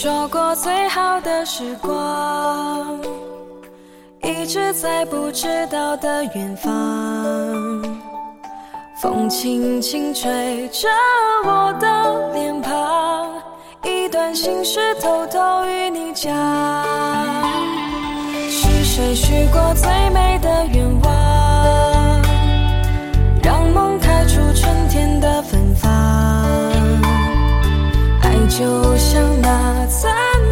说过最好的时光一直在不知道的远方风轻轻吹着我的脸庞一段心事偷偷与你讲是谁许过最美的愿望让梦开出春天的芬芳？爱就像那在？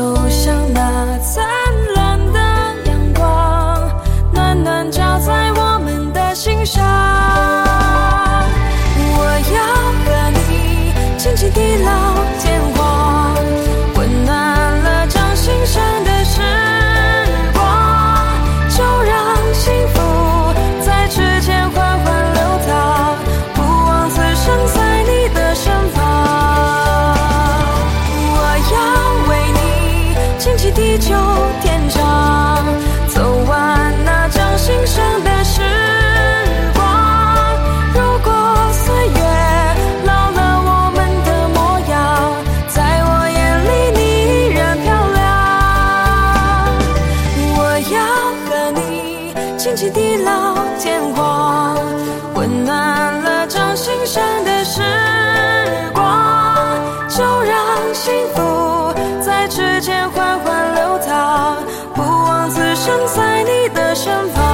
就像那灿烂一起地老天荒，温暖了掌心上的时光，就让幸福在指尖缓缓流淌，不枉此生在你的身旁。